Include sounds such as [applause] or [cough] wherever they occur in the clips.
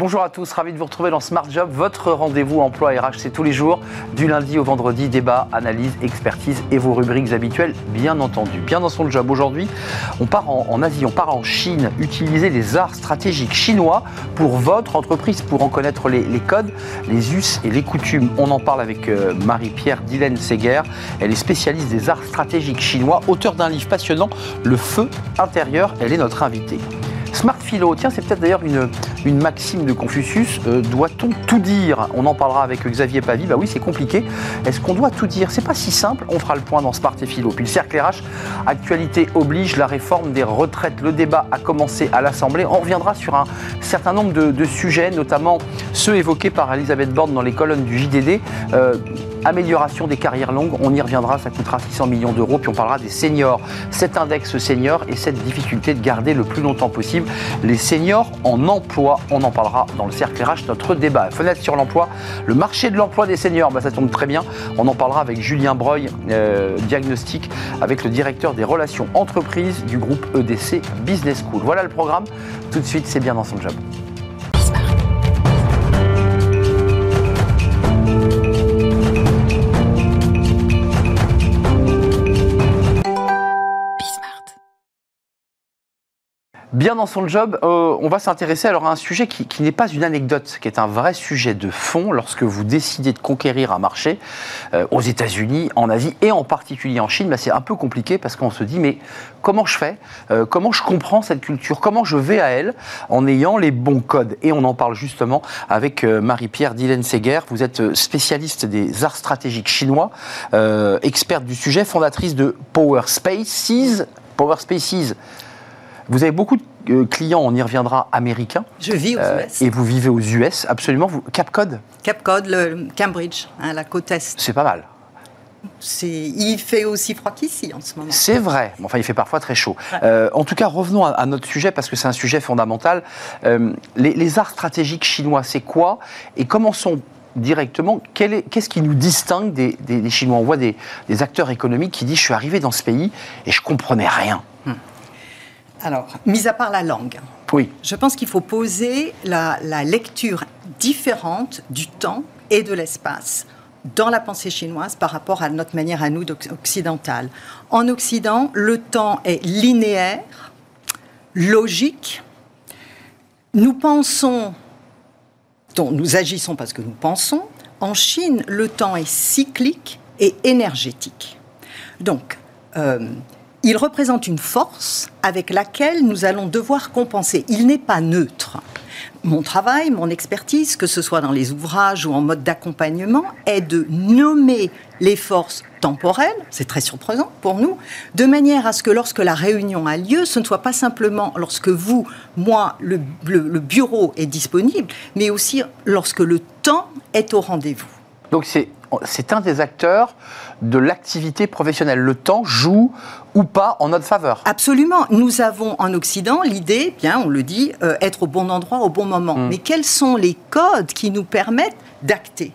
Bonjour à tous, ravi de vous retrouver dans Smart Job, votre rendez-vous emploi RH, c'est tous les jours, du lundi au vendredi, débat, analyse, expertise et vos rubriques habituelles, bien entendu. Bien dans son job aujourd'hui, on part en, Asie, on part en Chine, utiliser les arts stratégiques chinois pour votre entreprise, pour en connaître les, codes, les us et les coutumes. On en parle avec euh, Marie-Pierre Dylan Seger, elle est spécialiste des arts stratégiques chinois, auteur d'un livre passionnant, Le feu intérieur, elle est notre invitée. Smart Philo, tiens, c'est peut-être d'ailleurs une, une maxime de Confucius. Euh, doit-on tout dire? On en parlera avec Xavier Pavie. Bah oui, c'est compliqué. Est-ce qu'on doit tout dire? C'est pas si simple. On fera le point dans Smart et Philo. Puis le cercle RH, actualité oblige, la réforme des retraites. Le débat a commencé à l'Assemblée. On reviendra sur un certain nombre de, sujets, notamment ceux évoqués par Elisabeth Borne dans les colonnes du JDD. Amélioration des carrières longues, on y reviendra, ça coûtera 600 millions d'euros, puis on parlera des seniors, cet index senior et cette difficulté de garder le plus longtemps possible les seniors en emploi. On en parlera dans le cercle RH, notre débat. Fenêtre sur l'emploi, le marché de l'emploi des seniors, bah, ça tombe très bien. On en parlera avec Julien Breuil, euh, diagnostic, avec le directeur des relations entreprises du groupe EDC Business School. Voilà le programme. Tout de suite, c'est bien dans son job. Bien dans son job, euh, on va s'intéresser alors à un sujet qui, n'est pas une anecdote, qui est un vrai sujet de fond lorsque vous décidez de conquérir un marché euh, aux États-Unis, en Asie et en particulier en Chine. Bah, c'est un peu compliqué parce qu'on se dit mais comment je fais euh, Comment je comprends cette culture Comment je vais à elle en ayant les bons codes? Et on en parle justement avec Marie-Pierre Dylan Seger. Vous êtes spécialiste des arts stratégiques chinois, experte du sujet, fondatrice de Power Spaces. Power Spaces vous avez beaucoup de euh, clients, on y reviendra, américains. Je vis aux euh, US. Et vous vivez aux US, absolument. Vous, Capcode? Capcode, le Cambridge, hein, la côte Est. C'est pas mal. Il fait aussi froid qu'ici en ce moment. C'est vrai. Enfin, il fait parfois très chaud. Euh, en tout cas, revenons à, notre sujet parce que c'est un sujet fondamental. les, arts stratégiques chinois, c'est quoi? Et commençons directement. Qu'est-ce qui nous distingue des, Chinois? On voit des, acteurs économiques qui disent Je suis arrivé dans ce pays et je comprenais rien. Alors, mis à part la langue, oui. je pense qu'il faut poser la, lecture différente du temps et de l'espace dans la pensée chinoise par rapport à notre manière à nous occidentale. En Occident, le temps est linéaire, logique. Nous pensons, donc nous agissons parce que nous pensons. En Chine, le temps est cyclique et énergétique. Donc, euh, il représente une force avec laquelle nous allons devoir compenser. Il n'est pas neutre. Mon travail, mon expertise, que ce soit dans les ouvrages ou en mode d'accompagnement, est de nommer les forces temporelles, c'est très surprenant pour nous, de manière à ce que lorsque la réunion a lieu, ce ne soit pas simplement lorsque vous, moi, le, bureau est disponible, mais aussi lorsque le temps est au rendez-vous. Donc c'est un des acteurs de l'activité professionnelle. Le temps joue ou pas en notre faveur. Absolument. Nous avons en Occident l'idée, bien, on le dit, euh, être au bon endroit au bon moment. Mm. Mais quels sont les codes qui nous permettent d'acter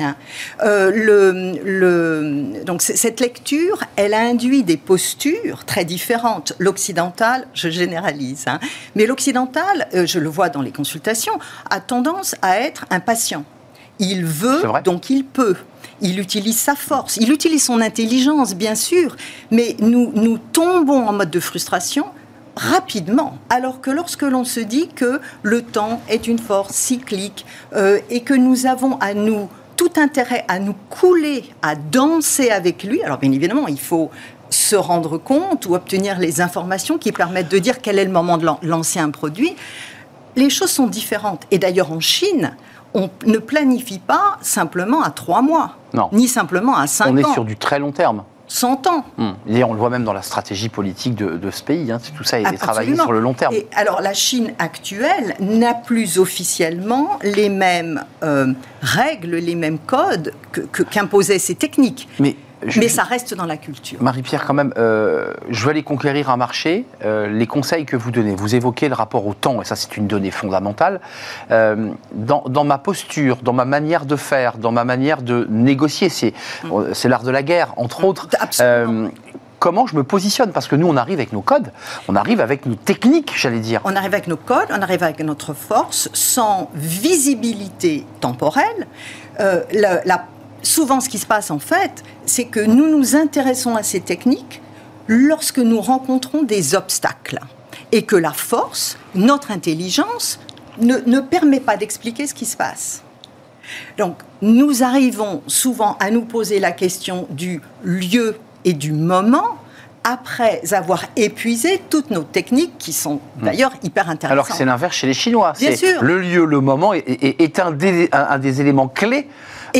hein? Euh, le, donc cette lecture, elle a induit des postures très différentes. L'occidental, je généralise, hein, mais l'occidental, euh, je le vois dans les consultations, a tendance à être impatient. Il veut, donc il peut il utilise sa force, il utilise son intelligence, bien sûr, mais nous, nous tombons en mode de frustration rapidement, alors que lorsque l'on se dit que le temps est une force cyclique euh, et que nous avons à nous tout intérêt à nous couler, à danser avec lui, alors bien évidemment, il faut se rendre compte ou obtenir les informations qui permettent de dire quel est le moment de l'ancien produit. Les choses sont différentes. Et d'ailleurs, en Chine, on ne planifie pas simplement à trois mois, ni simplement à cinq ans. On est sur du très long terme. 100 ans. Hmm. Et on le voit même dans la stratégie politique de, ce pays. Hein. Tout ça est travaillé sur le long terme. Et alors la Chine actuelle n'a plus officiellement les mêmes euh, règles, les mêmes codes qu'imposaient ces techniques. Mais mais ça reste dans la culture. Marie-Pierre, quand même, euh, je veux aller conquérir un marché. Euh, les conseils que vous donnez, vous évoquez le rapport au temps, et ça c'est une donnée fondamentale. Euh, dans, ma posture, dans ma manière de faire, dans ma manière de négocier, c'est mm. l'art de la guerre, entre mm. autres. comment je me positionne? Parce que nous, on arrive avec nos codes, on arrive avec nos techniques, j'allais dire. On arrive avec nos codes, on arrive avec notre force, sans visibilité temporelle. Euh, souvent, ce qui se passe en fait, c'est que nous nous intéressons à ces techniques lorsque nous rencontrons des obstacles et que la force, notre intelligence, ne, ne permet pas d'expliquer ce qui se passe. Donc, nous arrivons souvent à nous poser la question du lieu et du moment après avoir épuisé toutes nos techniques qui sont hmm. d'ailleurs hyper intéressantes. Alors que c'est l'inverse chez les Chinois. Bien sûr. Le lieu, le moment est, un, des, éléments clés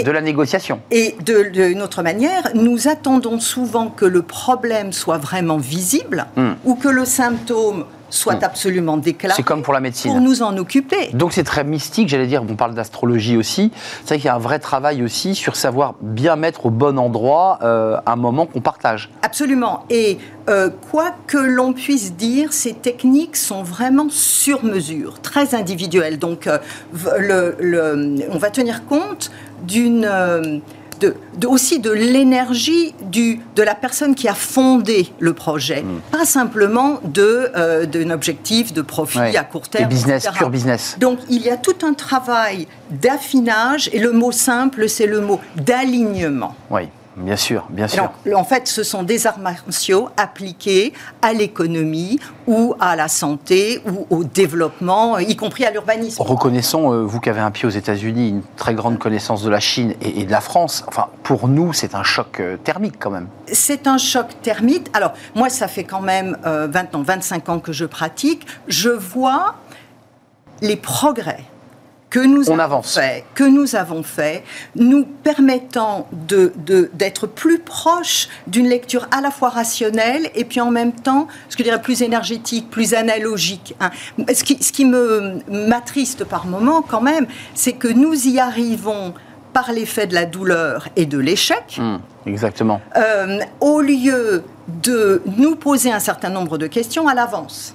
de la négociation. Et de, autre manière, nous attendons souvent que le problème soit vraiment visible hmm. ou que le symptôme soit hmm. absolument déclaré. C'est comme pour la médecine. Pour nous en occuper. Donc c'est très mystique, j'allais dire, on parle d'astrologie aussi. C'est vrai qu'il y a un vrai travail aussi sur savoir bien mettre au bon endroit euh, un moment qu'on partage. Absolument. Et euh, quoi que l'on puisse dire, ces techniques sont vraiment sur mesure, très individuelles. Donc euh, le, on va tenir compte d'une de, aussi de l'énergie de la personne qui a fondé le projet, hmm. pas simplement euh, d'un objectif de profit à court terme. business, pure business. Donc il y a tout un travail d'affinage et le mot simple, c'est le mot d'alignement. Oui. Bien sûr, bien sûr. en fait, ce sont des arts martiaux appliqués à l'économie ou à la santé ou au développement, y compris à l'urbanisme. Reconnaissons, euh, vous qui avez un pied aux États-Unis, une très grande connaissance de la Chine et, de la France. Enfin, pour nous, c'est un choc euh, thermique quand même. C'est un choc thermique. Alors, moi, ça fait quand même 20 euh, ans, 25 ans que je pratique. Je vois les progrès que nous, avons Fait, que nous avons fait, nous permettant d'être de, plus proche d'une lecture à la fois rationnelle et puis en même temps, ce que je dirais, plus énergétique, plus analogique. Hein. Ce qui, ce qui me m'attriste par moment quand même, c'est que nous y arrivons par l'effet de la douleur et de l'échec. Mmh, exactement. Euh, au lieu de nous poser un certain nombre de questions à l'avance.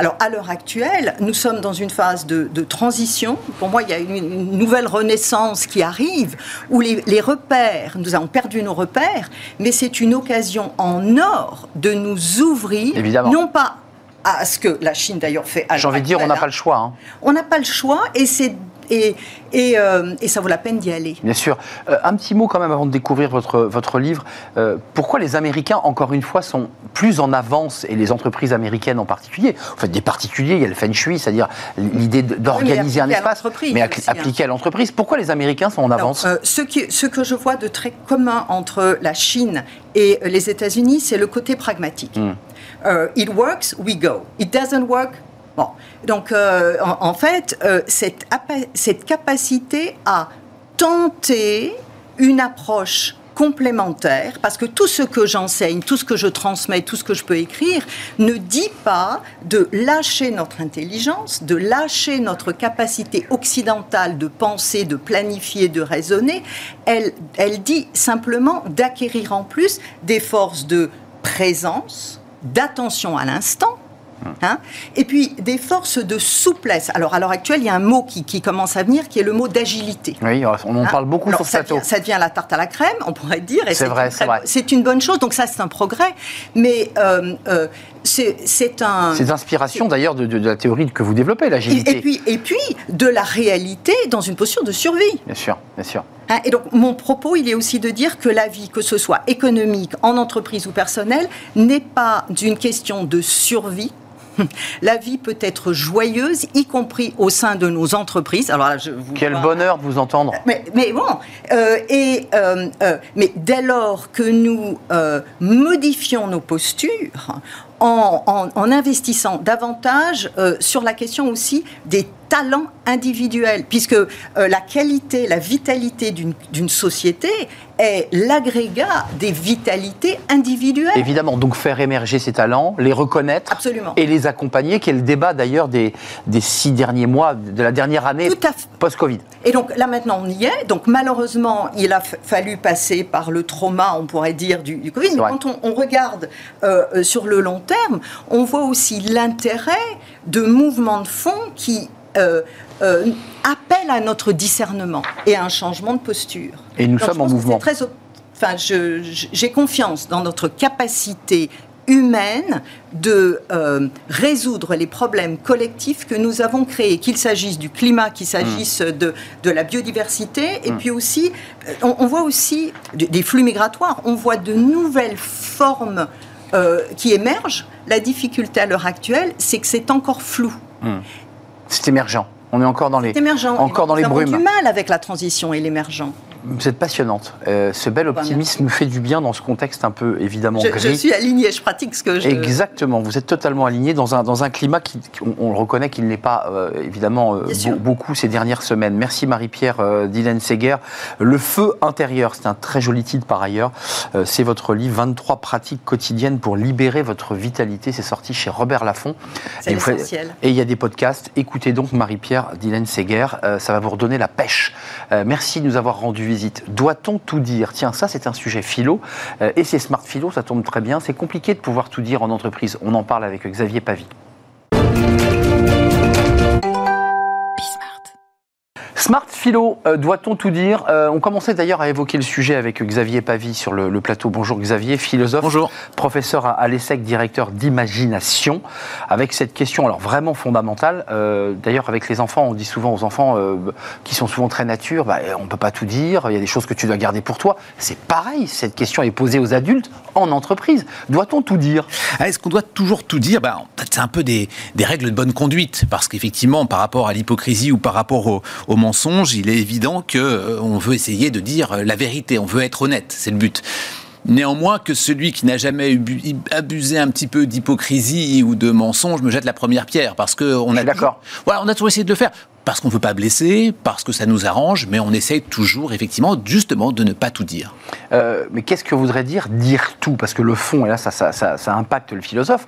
Alors, à l'heure actuelle, nous sommes dans une phase de, transition. Pour moi, il y a une, nouvelle renaissance qui arrive, où les, repères, nous avons perdu nos repères, mais c'est une occasion en or de nous ouvrir, Évidemment. non pas à ce que la Chine d'ailleurs fait. J'ai envie de dire, on n'a pas le choix. Hein. On n'a pas le choix, et c'est et, euh, et, ça vaut la peine d'y aller. Bien sûr. Euh, un petit mot quand même avant de découvrir votre, votre livre. Euh, pourquoi les Américains, encore une fois, sont plus en avance, et les entreprises américaines en particulier En fait, des particuliers, il y a le feng shui, c'est-à-dire l'idée d'organiser un espace, mais hein. appliqué à l'entreprise. Pourquoi les Américains sont en avance? ce, qui, ce que je vois de très commun entre la Chine et les États-Unis, c'est le côté pragmatique. Hmm. it works, we go. It doesn't work, Donc euh, en, fait, euh, cette, capacité à tenter une approche complémentaire, parce que tout ce que j'enseigne, tout ce que je transmets, tout ce que je peux écrire, ne dit pas de lâcher notre intelligence, de lâcher notre capacité occidentale de penser, de planifier, de raisonner. Elle dit simplement d'acquérir en plus des forces de présence, d'attention à l'instant, Hein? Et puis des forces de souplesse. Alors à l'heure actuelle, il y a un mot qui, commence à venir, qui est le mot d'agilité. Oui, on en hein? parle beaucoup sur ça devient, ça devient la tarte à la crème, on pourrait dire. C'est vrai, c'est vrai. C'est une bonne chose, donc ça c'est un progrès. Mais euh, euh, c'est un. C'est d'inspiration d'ailleurs de, la théorie que vous développez, l'agilité. Et, puis, et puis de la réalité dans une posture de survie. Bien sûr, bien sûr. Hein, et donc mon propos, il est aussi de dire que la vie, que ce soit économique, en entreprise ou personnelle, n'est pas d'une question de survie, [laughs] la vie peut être joyeuse, y compris au sein de nos entreprises. Alors je Quel bonheur de vous entendre. Mais, bon, euh, et, euh, euh, mais dès lors que nous modifions nos postures, en, investissant davantage sur la question aussi des talents individuels, puisque la qualité, la vitalité d'une société, est l'agrégat des vitalités individuelles. Évidemment, donc faire émerger ces talents, les reconnaître Absolument. et les accompagner, qui est le débat d'ailleurs des, des six derniers mois, de la dernière année post-Covid. Et donc là maintenant on y est, donc malheureusement il a fallu passer par le trauma, on pourrait dire, du, Covid, mais quand on, regarde euh, euh, sur le long terme, on voit aussi l'intérêt de mouvements de fond qui euh, euh, appelle à notre discernement et à un changement de posture. Et nous sommes en mouvement. enfin, j'ai confiance dans notre capacité humaine de euh, résoudre les problèmes collectifs que nous avons créés, qu'il s'agisse du climat, qu'il s'agisse mm. de, de, la biodiversité, et mm. puis aussi, euh, on, voit aussi des flux migratoires, on voit de nouvelles formes euh, qui émergent. La difficulté à l'heure actuelle, c'est que c'est encore flou. Mm. C'est émergent. On est encore dans les, émergent. encore dans les brumes. On a du mal avec la transition et l'émergent. Vous êtes passionnante. Euh, ce bel optimisme nous fait du bien dans ce contexte un peu évidemment je, gris. Je suis alignée, je pratique ce que je. Exactement. Vous êtes totalement aligné dans un, dans un climat qui, on, le reconnaît qu'il n'est pas euh, évidemment euh, beaucoup ces dernières semaines. Merci Marie-Pierre Dylan Seger. Le feu intérieur, c'est un très joli titre par ailleurs. c'est votre livre 23 pratiques quotidiennes pour libérer votre vitalité. C'est sorti chez Robert Laffont. C'est essentiel. Et il y a des podcasts. Écoutez donc Marie-Pierre Dylan Seger. ça va vous redonner la pêche. merci de nous avoir rendu Doit-on tout dire? Tiens, ça c'est un sujet philo, euh, et c'est Smart Philo, ça tombe très bien. C'est compliqué de pouvoir tout dire en entreprise. On en parle avec Xavier Pavie. Smart Philo, euh, doit-on tout dire euh, On commençait d'ailleurs à évoquer le sujet avec Xavier Pavie sur le, plateau. Bonjour Xavier, philosophe, Bonjour. professeur à, l'ESSEC, directeur d'imagination, avec cette question alors vraiment fondamentale. Euh, d'ailleurs, avec les enfants, on dit souvent aux enfants qui sont souvent très nature, bah, on ne peut pas tout dire, il y a des choses que tu dois garder pour toi. C'est pareil, cette question est posée aux adultes en entreprise. Doit-on tout dire ah, Est-ce qu'on doit toujours tout dire? Bah, C'est un peu des, règles de bonne conduite, parce qu'effectivement, par rapport à l'hypocrisie ou par rapport au, au mensonge, il est évident que euh, on veut essayer de dire euh, la vérité, on veut être honnête, c'est le but. Néanmoins, que celui qui n'a jamais abusé un petit peu d'hypocrisie ou de mensonge me jette la première pierre, parce que on a d'accord. Voilà, on a toujours essayé de le faire parce qu'on ne veut pas blesser, parce que ça nous arrange, mais on essaye toujours, effectivement, justement, de ne pas tout dire. Euh, mais qu'est-ce que voudrait dire dire tout Parce que le fond, et là, ça, ça, ça impacte le philosophe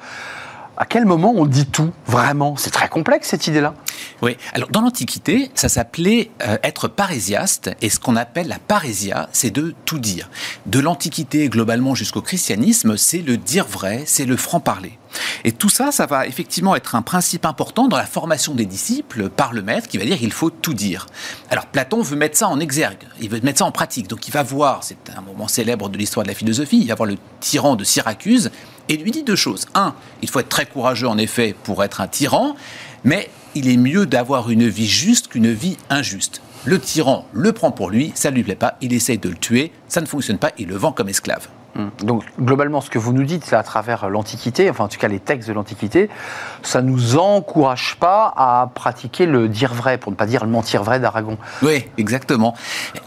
à quel moment on dit tout Vraiment, c'est très complexe cette idée-là. Oui, alors dans l'Antiquité, ça s'appelait euh, être parésiaste, et ce qu'on appelle la parésia, c'est de tout dire. De l'Antiquité globalement jusqu'au christianisme, c'est le dire vrai, c'est le franc-parler. Et tout ça, ça va effectivement être un principe important dans la formation des disciples par le maître qui va dire qu'il faut tout dire. Alors Platon veut mettre ça en exergue, il veut mettre ça en pratique. Donc il va voir, c'est un moment célèbre de l'histoire de la philosophie, il va voir le tyran de Syracuse et lui dit deux choses. Un, il faut être très courageux en effet pour être un tyran, mais il est mieux d'avoir une vie juste qu'une vie injuste. Le tyran le prend pour lui, ça ne lui plaît pas, il essaye de le tuer, ça ne fonctionne pas, il le vend comme esclave. Hum. Donc globalement, ce que vous nous dites, c'est à travers l'Antiquité, enfin en tout cas les textes de l'Antiquité, ça ne nous encourage pas à pratiquer le dire vrai, pour ne pas dire le mentir vrai d'Aragon. Oui, exactement.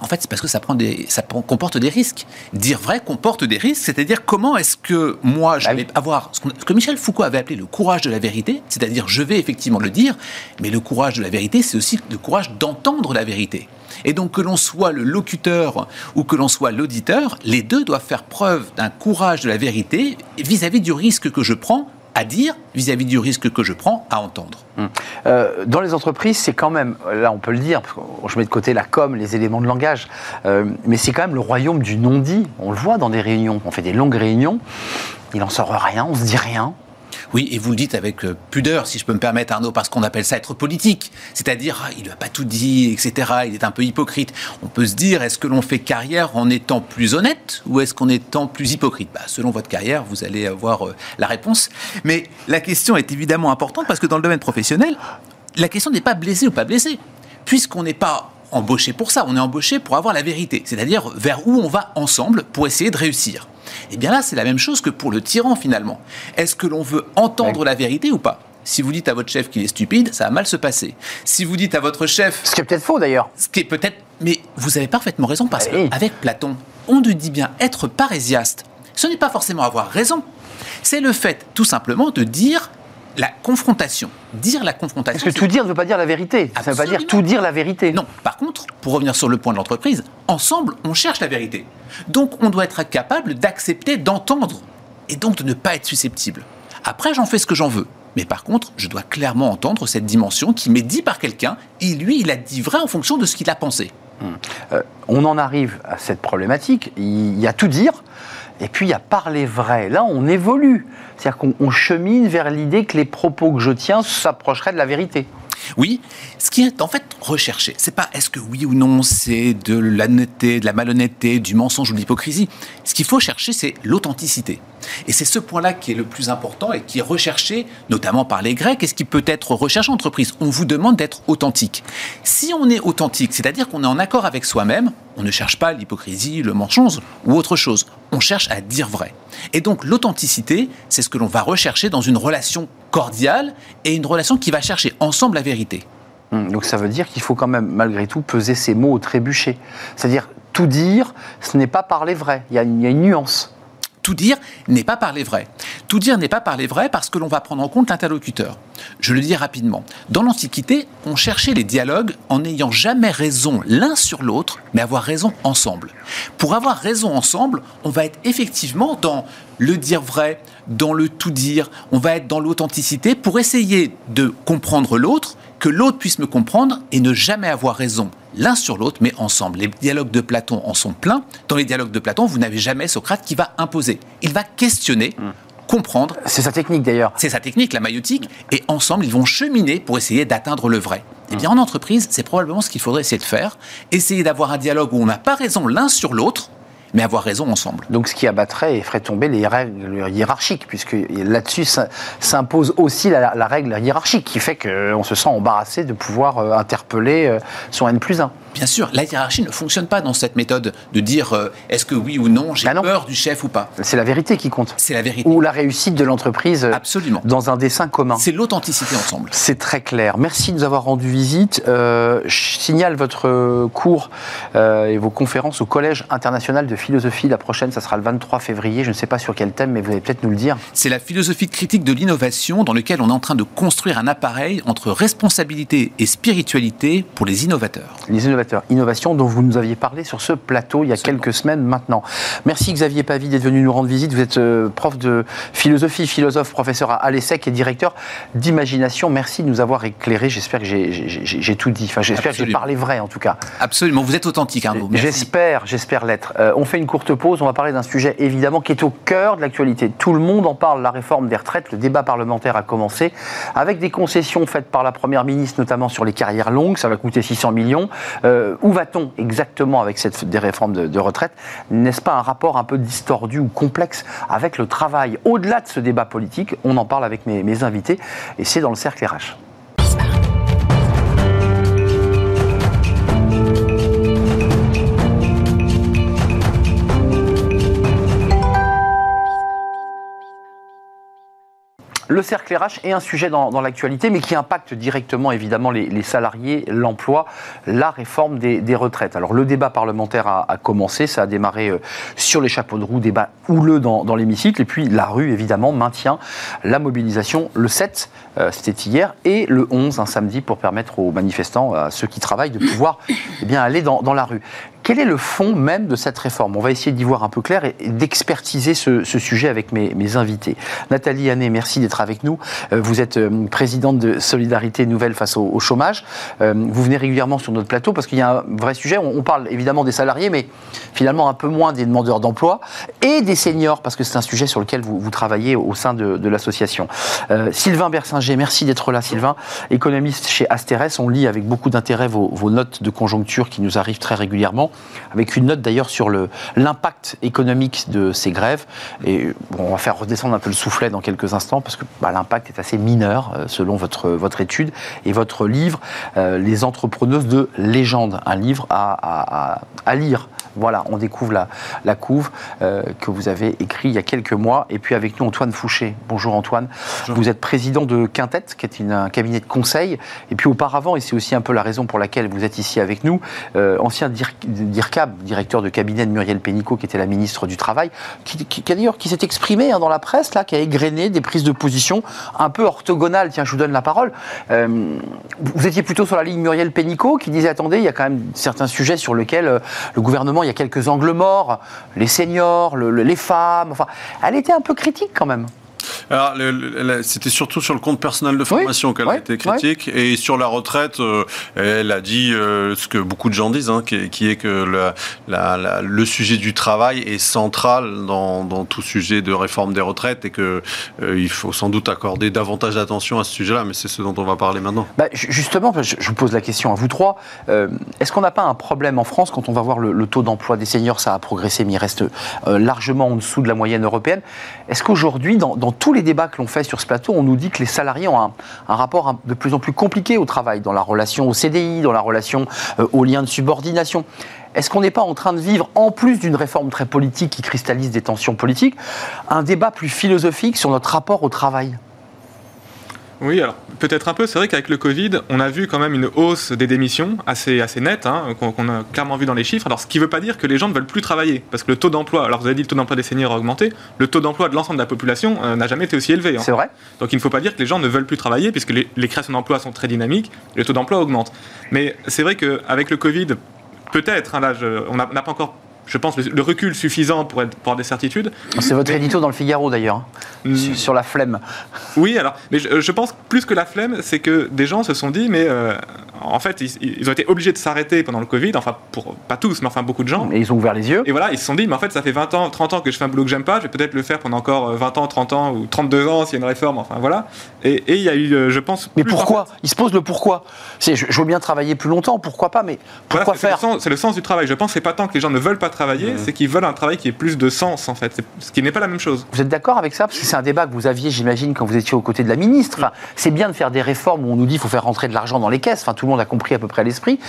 En fait, c'est parce que ça, prend des, ça comporte des risques. Dire vrai comporte des risques, c'est-à-dire comment est-ce que moi, je bah vais avoir ce, que Michel Foucault avait appelé le courage de la vérité, c'est-à-dire je vais effectivement le dire, mais le courage de la vérité, c'est aussi le courage d'entendre la vérité. Et donc que l'on soit le locuteur ou que l'on soit l'auditeur, les deux doivent faire preuve d'un courage de la vérité vis-à-vis du risque que je prends à dire vis-à-vis du risque que je prends à entendre. Hum. Euh, dans les entreprises, c'est quand même, là on peut le dire, je mets de côté la com, les éléments de langage, euh, mais c'est quand même le royaume du non-dit. On le voit dans des réunions, on fait des longues réunions, il n'en sort rien, on se dit rien, oui, et vous le dites avec euh, pudeur, si je peux me permettre, Arnaud, parce qu'on appelle ça être politique. C'est-à-dire, ah, il n'a pas tout dit, etc. Il est un peu hypocrite. On peut se dire, est-ce que l'on fait carrière en étant plus honnête ou est-ce qu'en étant plus hypocrite? Bah, Selon votre carrière, vous allez avoir euh, la réponse. Mais la question est évidemment importante parce que dans le domaine professionnel, la question n'est pas blessé ou pas blessé. Puisqu'on n'est pas embauché pour ça, on est embauché pour avoir la vérité, c'est-à-dire vers où on va ensemble pour essayer de réussir. Et eh bien là, c'est la même chose que pour le tyran finalement. Est-ce que l'on veut entendre la vérité ou pas? Si vous dites à votre chef qu'il est stupide, ça va mal se passer. Si vous dites à votre chef... Ce qui est peut-être faux d'ailleurs. Ce qui est peut-être... Mais vous avez parfaitement raison parce qu'avec Platon, on nous dit bien être parésiaste. Ce n'est pas forcément avoir raison. C'est le fait tout simplement de dire la confrontation. Dire la confrontation. Parce que tout dire ne veut pas dire la vérité. Ça ne veut pas dire tout dire la vérité. Non. Par contre, pour revenir sur le point de l'entreprise, ensemble, on cherche la vérité. Donc, on doit être capable d'accepter, d'entendre, et donc de ne pas être susceptible. Après, j'en fais ce que j'en veux. Mais par contre, je dois clairement entendre cette dimension qui m'est dit par quelqu'un, et lui, il a dit vrai en fonction de ce qu'il a pensé. Euh, on en arrive à cette problématique. Il y a tout dire, et puis il y a parler vrai. Là, on évolue. C'est-à-dire qu'on chemine vers l'idée que les propos que je tiens s'approcheraient de la vérité. Oui, ce qui est en fait recherché, c'est pas est-ce que oui ou non c'est de l'honnêteté, de la malhonnêteté, du mensonge ou de l'hypocrisie. Ce qu'il faut chercher, c'est l'authenticité. Et c'est ce point-là qui est le plus important et qui est recherché notamment par les Grecs et ce qui peut être recherché en entreprise. On vous demande d'être authentique. Si on est authentique, c'est-à-dire qu'on est en accord avec soi-même, on ne cherche pas l'hypocrisie, le mensonge ou autre chose. On cherche à dire vrai. Et donc l'authenticité, c'est ce que l'on va rechercher dans une relation cordiale et une relation qui va chercher ensemble la vérité. Hum, donc ça veut dire qu'il faut quand même, malgré tout, peser ses mots au trébuchet. C'est-à-dire, tout dire, ce n'est pas parler vrai. Il y a une nuance tout dire n'est pas parler vrai. Tout dire n'est pas parler vrai parce que l'on va prendre en compte l'interlocuteur. Je le dis rapidement. Dans l'Antiquité, on cherchait les dialogues en n'ayant jamais raison l'un sur l'autre, mais avoir raison ensemble. Pour avoir raison ensemble, on va être effectivement dans le dire vrai, dans le tout dire, on va être dans l'authenticité pour essayer de comprendre l'autre, que l'autre puisse me comprendre et ne jamais avoir raison l'un sur l'autre, mais ensemble. Les dialogues de Platon en sont pleins. Dans les dialogues de Platon, vous n'avez jamais Socrate qui va imposer. Il va questionner. Hmm. comprendre. C'est sa technique d'ailleurs. C'est sa technique, la maïotique. Et ensemble, ils vont cheminer pour essayer d'atteindre le vrai. Eh bien, en entreprise, c'est probablement ce qu'il faudrait essayer de faire. Essayer d'avoir un dialogue où on n'a pas raison l'un sur l'autre, mais avoir raison ensemble. Donc ce qui abattrait et ferait tomber les règles hiérarchiques, puisque là-dessus s'impose aussi la, règle hiérarchique qui fait qu'on se sent embarrassé de pouvoir euh, interpeller euh, son N plus 1. Bien sûr, la hiérarchie ne fonctionne pas dans cette méthode de dire euh, est-ce que oui ou non, j'ai bah peur du chef ou pas. C'est la vérité qui compte. C'est la vérité. Ou la réussite de l'entreprise Absolument. dans un dessin commun. C'est l'authenticité ensemble. C'est très clair. Merci de nous avoir rendu visite. Euh, je signale votre cours et vos conférences au Collège international de philosophie. La prochaine, ça sera le 23 février. Je ne sais pas sur quel thème, mais vous allez peut-être nous le dire. C'est la philosophie critique de l'innovation dans lequel on est en train de construire un appareil entre responsabilité et spiritualité pour les innovateurs. Les innovateurs. Innovation, donc vous nous aviez parlé sur ce plateau il y a quelques semaines maintenant. Merci Xavier Pavie d'être venu nous rendre visite. Vous êtes euh, prof de philosophie, philosophe, professeur à l'ESSEC et directeur d'imagination. Merci de nous avoir éclairé. J'espère que j'ai tout dit. Enfin, j'espère que j'ai parlé vrai en tout cas. Absolument. Vous êtes authentique, Arnaud. J'espère, j'espère l'être. Euh, on fait une courte pause. On va parler d'un sujet évidemment qui est au cœur de l'actualité. Tout le monde en parle. La réforme des retraites. Le débat parlementaire a commencé avec des concessions faites par la première ministre, notamment sur les carrières longues. Ça va coûter 600 millions. Euh, où va-t-on exactement avec cette, des réformes de, retraite? N'est-ce pas un rapport un peu distordu ou complexe avec le travail? Au-delà de ce débat politique, on en parle avec mes, mes invités et c'est dans le cercle RH. Le cercle RH est un sujet dans, l'actualité, mais qui impacte directement évidemment les, salariés, l'emploi, la réforme des, retraites. Alors le débat parlementaire a, commencé, ça a démarré euh, sur les chapeaux de roue, débat houleux dans, dans l'hémicycle, et puis la rue évidemment maintient la mobilisation le 7, euh, c'était hier, et le 11, un samedi, pour permettre aux manifestants, à ceux qui travaillent, de pouvoir eh aller dans la rue. Quel est le fond même de cette réforme? On va essayer d'y voir un peu clair et d'expertiser ce, sujet avec mes, invités. Nathalie Hannet, merci d'être avec nous. Euh, vous êtes euh, présidente de Solidarité Nouvelle face au, chômage. Euh, vous venez régulièrement sur notre plateau parce qu'il y a un vrai sujet. On, parle évidemment des salariés, mais finalement un peu moins des demandeurs d'emploi et des seniors parce que c'est un sujet sur lequel vous, travaillez au sein de, l'association. Sylvain Bersinger, merci d'être là, Sylvain. Économiste chez Asteres, on lit avec beaucoup d'intérêt vos, vos notes de conjoncture qui nous arrivent très régulièrement avec une note d'ailleurs sur l'impact économique de ces grèves. Et on va faire redescendre un peu le soufflet dans quelques instants, parce que bah, l'impact est assez mineur, euh, selon votre, votre étude et votre livre, euh, Les entrepreneuses de légende, un livre à, à lire voilà, on découvre la, la couve euh, que vous avez écrit il y a quelques mois. Et puis avec nous, Antoine Fouché. Bonjour Antoine. Vous êtes président de Quintet, qui est un cabinet de conseil. Et puis auparavant, et c'est aussi un peu la raison pour laquelle vous êtes ici avec nous, euh, ancien DIRCAB, directeur de cabinet de Muriel Pénicaud, qui était la ministre du Travail, qui, d'ailleurs qui s'est exprimé hein, dans la presse, là, qui a égrené des prises de position un peu orthogonales. Tiens, je vous donne la parole. Euh, vous étiez plutôt sur la ligne Muriel Pénicaud, qui disait, attendez, il y a quand même certains sujets sur lesquels le gouvernement il y a quelques angles morts, les seniors, les femmes, enfin, elle était un peu critique quand même. Alors, c'était surtout sur le compte personnel de formation qu'elle a été critique. Et sur la retraite, euh, elle a dit euh, ce que beaucoup de gens disent, hein, qui, est que le, le sujet du travail est central dans, tout sujet de réforme des retraites et qu'il euh, faut sans doute accorder davantage d'attention à ce sujet-là. Mais c'est ce dont on va parler maintenant. Bah, justement, je, vous pose la question à vous trois. Est-ce qu'on n'a pas un problème en France quand on va voir le, taux d'emploi des seniors? Ça a progressé, mais il reste largement en dessous de la moyenne européenne. Est-ce qu'aujourd'hui, dans, tous les débats que l'on fait sur ce plateau, on nous dit que les salariés ont un, rapport de plus en plus compliqué au travail, dans la relation au CDI, dans la relation euh, aux liens de subordination. Est-ce qu'on n'est pas en train de vivre, en plus d'une réforme très politique qui cristallise des tensions politiques, un débat plus philosophique sur notre rapport au travail? Oui, alors peut-être un peu. C'est vrai qu'avec le Covid, on a vu quand même une hausse des démissions assez, assez nette, hein, qu'on a clairement vu dans les chiffres. Alors, ce qui ne veut pas dire que les gens ne veulent plus travailler, parce que le taux d'emploi, alors vous avez dit le taux d'emploi des seniors a augmenté, le taux d'emploi de l'ensemble de la population euh, n'a jamais été aussi élevé. Hein. C'est vrai. Donc, il ne faut pas dire que les gens ne veulent plus travailler, puisque les, les créations d'emplois sont très dynamiques, le taux d'emploi augmente. Mais c'est vrai qu'avec le Covid, peut-être, hein, là, on n'a pas encore je pense, le, recul suffisant pour, être, pour avoir des certitudes. C'est votre édito dans le Figaro d'ailleurs, hein, hmm. sur, la flemme. Oui, alors, mais je, pense plus que la flemme, c'est que des gens se sont dit, mais euh, en fait, ils, ont été obligés de s'arrêter pendant le Covid, enfin, pour, pas tous, mais enfin beaucoup de gens. Et ils ont ouvert les yeux. Et voilà, ils se sont dit, mais en fait, ça fait 20 ans, 30 ans que je fais un boulot que j'aime pas, je vais peut-être le faire pendant encore 20 euh, ans, 30 ans ou 32 ans s'il y a une réforme, enfin voilà. Et il y a eu, euh, je pense. Mais pourquoi Ils se posent le pourquoi. Je, je, veux bien travailler plus longtemps, pourquoi pas, mais pourquoi faire C'est le, sens du travail. Je pense que c'est pas tant que les gens ne veulent pas travailler, mmh. c'est qu'ils veulent un travail qui ait plus de sens, en fait. Ce qui n'est pas la même chose. Vous êtes d'accord avec ça? Parce que c'est un débat que vous aviez, j'imagine, quand vous étiez aux côtés de la ministre. Enfin, c'est bien de faire des réformes où on nous dit qu'il faut faire rentrer de l'argent dans les caisses. Enfin, tout le monde a compris à peu près l'esprit.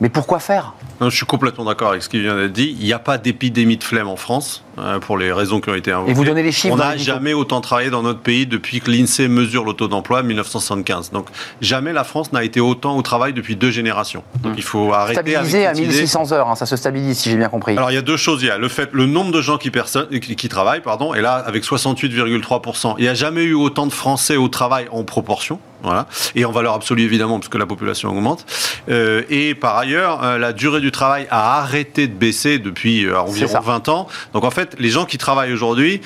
Mais pourquoi faire? Je suis complètement d'accord avec ce qui vient d'être dit. Il n'y a pas d'épidémie de flemme en France, pour les raisons qui ont été invoquées. Et vous donnez les chiffres On n'a jamais autant travaillé dans notre pays depuis que l'INSEE mesure le taux d'emploi en 1975. Donc jamais la France n'a été autant au travail depuis deux générations. Donc hmm. il faut arrêter Stabilisé à 1600 heures, hein, ça se stabilise si j'ai bien compris. Alors il y a deux choses. Il y a le fait, le nombre de gens qui, qui travaillent, pardon, et là avec 68,3%. Il n'y a jamais eu autant de Français au travail en proportion. Voilà. Et en valeur absolue, évidemment, parce que la population augmente. Euh, et par ailleurs, euh, la durée du travail a arrêté de baisser depuis euh, environ 20 ans. Donc en fait, les gens qui travaillent aujourd'hui,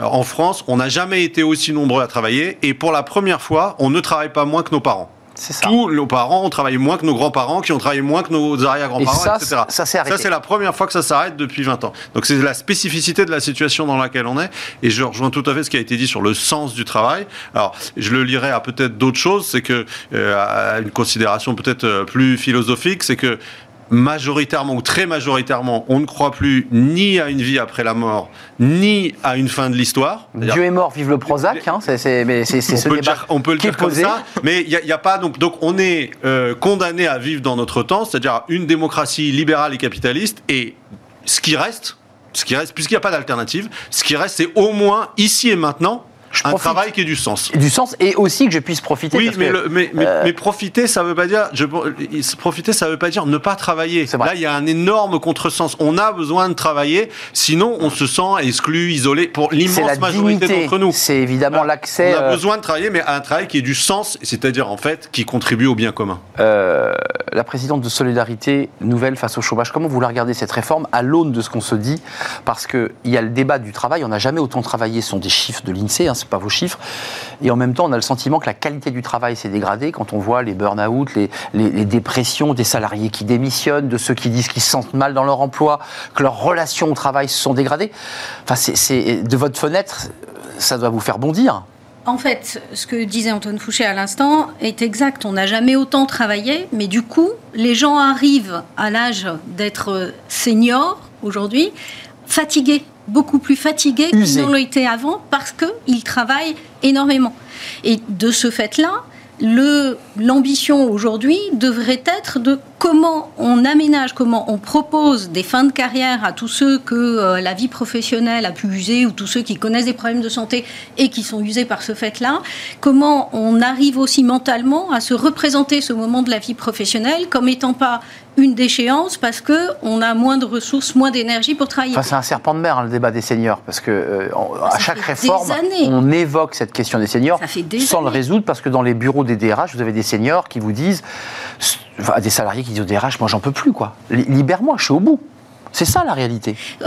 en France, on n'a jamais été aussi nombreux à travailler. Et pour la première fois, on ne travaille pas moins que nos parents. Tous nos parents ont travaillé moins que nos grands-parents, qui ont travaillé moins que nos arrière-grands-parents, etc. Ça, ça c'est la première fois que ça s'arrête depuis 20 ans. Donc c'est la spécificité de la situation dans laquelle on est. Et je rejoins tout à fait ce qui a été dit sur le sens du travail. Alors, je le lirai à peut-être d'autres choses. C'est que, euh, à une considération peut-être euh, plus philosophique, c'est que majoritairement ou très majoritairement, on ne croit plus ni à une vie après la mort, ni à une fin de l'histoire. Dieu est mort, vive le Prozac, hein, c'est ce peut débat On peut le dire comme ça, mais il n'y a, pas... Donc, donc on est euh, condamné à vivre dans notre temps, c'est-à-dire une démocratie libérale et capitaliste, et ce qui reste, ce qui reste, puisqu'il n'y a pas d'alternative, ce qui reste, c'est au moins ici et maintenant un travail qui ait du sens. Du sens et aussi que je puisse profiter. Oui, mais, mais, euh, mais, profiter, ça veut pas dire. Je, profiter, ça veut pas dire ne pas travailler. Là, il y a un énorme contresens. On a besoin de travailler, sinon on se sent exclu, isolé. Pour l'immense majorité d'entre nous, c'est évidemment l'accès. On a euh, besoin de travailler, mais un travail qui ait du sens, c'est-à-dire en fait qui contribue au bien commun. Euh, la présidente de Solidarité Nouvelle face au chômage. Comment vous la regardez cette réforme à l'aune de ce qu'on se dit? Parce qu'il y a le débat du travail. On n'a jamais autant travaillé. Ce sont des chiffres de l'Insee. Hein, pas vos chiffres. Et en même temps, on a le sentiment que la qualité du travail s'est dégradée quand on voit les burn-out, les, dépressions des salariés qui démissionnent, de ceux qui disent qu'ils se sentent mal dans leur emploi, que leurs relations au travail se sont dégradées. Enfin, c'est de votre fenêtre, ça doit vous faire bondir. En fait, ce que disait Antoine Fouché à l'instant est exact. On n'a jamais autant travaillé, mais du coup, les gens arrivent à l'âge d'être seniors aujourd'hui, fatigués beaucoup plus fatigués qu'ils n'ont été avant parce qu'ils travaillent énormément. Et de ce fait-là, l'ambition aujourd'hui devrait être de comment on aménage, comment on propose des fins de carrière à tous ceux que euh, la vie professionnelle a pu user ou tous ceux qui connaissent des problèmes de santé et qui sont usés par ce fait-là, comment on arrive aussi mentalement à se représenter ce moment de la vie professionnelle comme étant pas une déchéance parce que on a moins de ressources, moins d'énergie pour travailler. c'est un serpent de mer hein, le débat des seniors parce que euh, à chaque réforme, on évoque cette question des seniors sans le résoudre parce que dans les bureaux des DRH, vous avez des seniors qui vous disent, des salariés qui disent au DRH, moi j'en peux plus quoi, libère-moi, je suis au bout. C'est ça la réalité. Euh,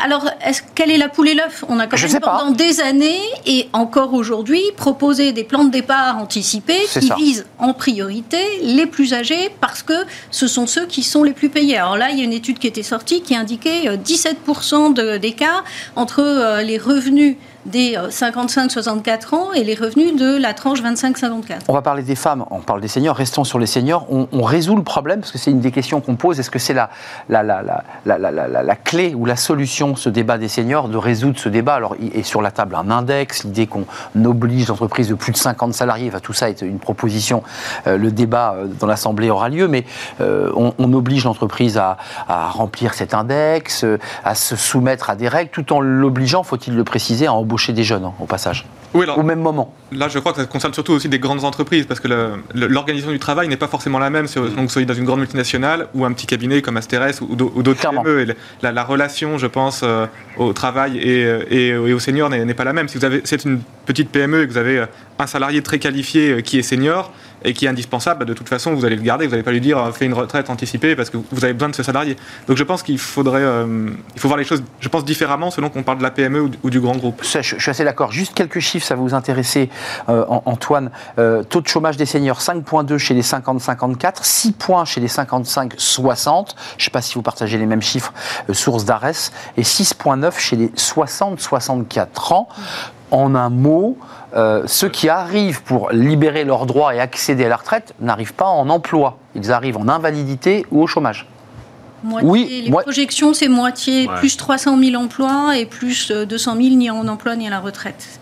alors, est quelle est la poule et l'œuf? On a quand Je même pas. pendant des années et encore aujourd'hui proposé des plans de départ anticipés qui ça. visent en priorité les plus âgés parce que ce sont ceux qui sont les plus payés. Alors là, il y a une étude qui était sortie qui indiquait euh, 17% de- d'écart entre euh, les revenus des euh, 55-64 ans et les revenus de la tranche 25-54. On va parler des femmes, on parle des seniors, restons sur les seniors. On, résout le problème, parce que c'est une des questions qu'on pose. Est-ce que c'est la, la, la, la, clé ou la solution, ce débat des seniors, de résoudre ce débat? Alors, il est sur la table un index, l'idée qu'on oblige l'entreprise de plus de 50 salariés, tout ça est une proposition. Euh, le débat euh, dans l'Assemblée aura lieu, mais euh, on, oblige l'entreprise à, à remplir cet index, euh, à se soumettre à des règles, tout en l'obligeant, faut-il le préciser, à embaucher des jeunes, hein, au passage, Oui, alors, au même moment. Là, je crois que ça concerne surtout aussi des grandes entreprises, parce que l'organisation du travail n'est pas forcément la même, si vous soyez dans une grande multinationale ou un petit cabinet comme Asteres ou, d'au- ou d'autres. PME. La, la relation, je pense, euh, au travail et, euh, et, et aux seniors n'est pas la même. Si vous avez, c'est une petite PME et que vous avez euh, un salarié très qualifié euh, qui est senior et qui est indispensable, bah, de toute façon, vous allez le garder. Vous n'allez pas lui dire euh, fais une retraite anticipée parce que vous avez besoin de ce salarié. Donc, je pense qu'il faudrait, euh, il faut voir les choses, je pense, différemment selon qu'on parle de la PME ou, du- grand groupe. Je, suis assez d'accord. Juste quelques chiffres, ça va vous intéresser, euh, An- Antoine. Taux de chômage des seniors, 5,2 chez les 50-54, 6 points chez les 55-60. Je ne sais pas si vous partagez les mêmes chiffres, source d'ARES, et 6,9 chez les 60-64 ans. En un mot, euh, ceux qui arrivent pour libérer leurs droits et accéder à la retraite n'arrivent pas en emploi. Ils arrivent en invalidité ou au chômage. Moitié, Oui, les moi- projections, c'est moitié, Ouais. plus 300 000 emplois et plus euh, 200 000 ni en emploi ni à la retraite.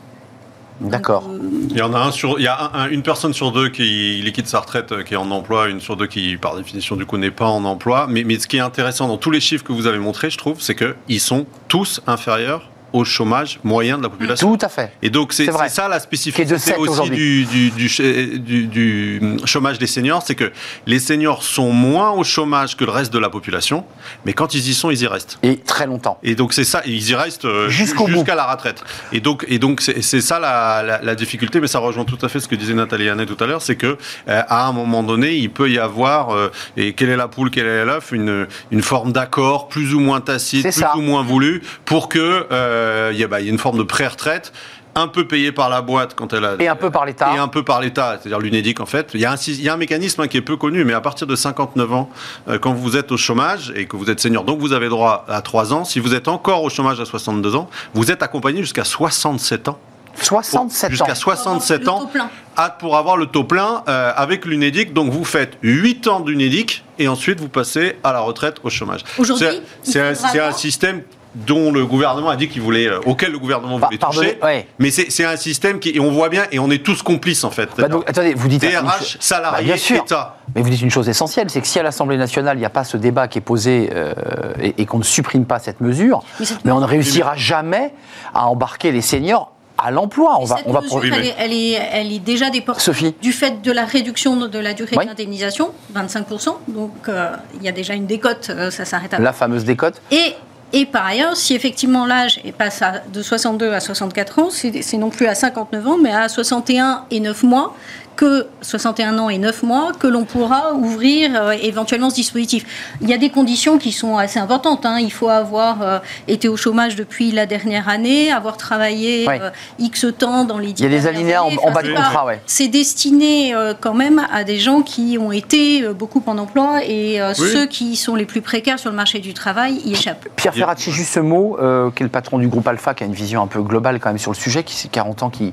D'accord. Euh, Il y en a un sur, il y a un- un- une personne sur deux qui liquide sa retraite, euh, qui est en emploi, une sur deux qui, par définition, du coup, n'est pas en emploi. Mais, mais ce qui est intéressant dans tous les chiffres que vous avez montrés, je trouve, c'est qu'ils sont tous inférieurs au chômage moyen de la population. Tout à fait. Et donc, c'est ça la spécificité 7 aussi du, du, du- du chômage des seniors, c'est que les seniors sont moins au chômage que le reste de la population, mais quand ils y sont, ils y restent. Et très longtemps. Et donc c'est ça, ils y restent euh, jusqu'à la retraite. Et donc, et donc c'est ça la, la- la difficulté, mais ça rejoint tout à fait ce que disait Nathalie Hannet tout à l'heure, c'est que euh, à un moment donné, il peut y avoir euh, et quelle est la poule, quelle est l'œuf, une, une forme d'accord plus ou moins tacite, plus ça. ou moins voulu, pour que euh, il y, a- bah, il y ait une forme de pré-retraite. Un peu payée par la boîte quand elle a. Et un peu par l'État. Et un peu par l'État, c'est-à-dire l'UNEDIC en fait. Il y, a un, sy- il y a un mécanisme hein, qui est peu connu, mais à partir de 59 ans, euh, quand vous êtes au chômage et que vous êtes senior, donc vous avez droit à 3 ans. Si vous êtes encore au chômage à 62 ans, vous êtes accompagné jusqu'à 67 ans. 67 ans. Jusqu'à 67 le ans taux plein. à- pour avoir le taux plein euh, avec l'UNEDIC. Donc vous faites 8 ans d'UNEDIC et ensuite vous passez à la retraite au chômage. Aujourd'hui, C'est- un, système dont le gouvernement a dit qu'il voulait, euh, auquel le gouvernement voulait pardonnez, toucher. ouais. Mais c'est un système qui, et on voit bien, et on est tous complices en fait. Bah donc, attendez, vous dites DRH, Bah, bien sûr. État. Mais vous dites une chose essentielle, c'est que si à l'Assemblée nationale, il n'y a pas ce débat qui est posé euh, et, et qu'on ne supprime pas cette mesure, Mais cette mais on ne réussira jamais à embarquer les seniors à l'emploi. On va, cette on mesure, elle, est, elle, est, elle est déjà déportée Sophie. du fait de la réduction de la durée Oui. d'indemnisation, 25%. Donc euh, il y a déjà une décote, euh, ça s'arrête à la fameuse décote. Et, et par ailleurs, si effectivement l'âge passe de 62 à 64 ans, c'est non plus à 59 ans, mais à 61 et 9 mois, que 61 ans et 9 mois, que l'on pourra ouvrir euh, éventuellement ce dispositif. Il y a des conditions qui sont assez importantes. hein. Il faut avoir euh, été au chômage depuis la dernière année, avoir travaillé euh, X temps dans les Il y a des alinéas en, années. en bas Enfin, de contrat, ouais. c'est destiné euh, quand même à des gens qui ont été euh, beaucoup en emploi et euh, Oui. ceux qui sont les plus précaires sur le marché du travail y échappent. Pierre Ferracci, juste ce mot, euh, qui est le patron du groupe Alpha, qui a une vision un peu globale quand même sur le sujet, qui c'est 40 ans qu'il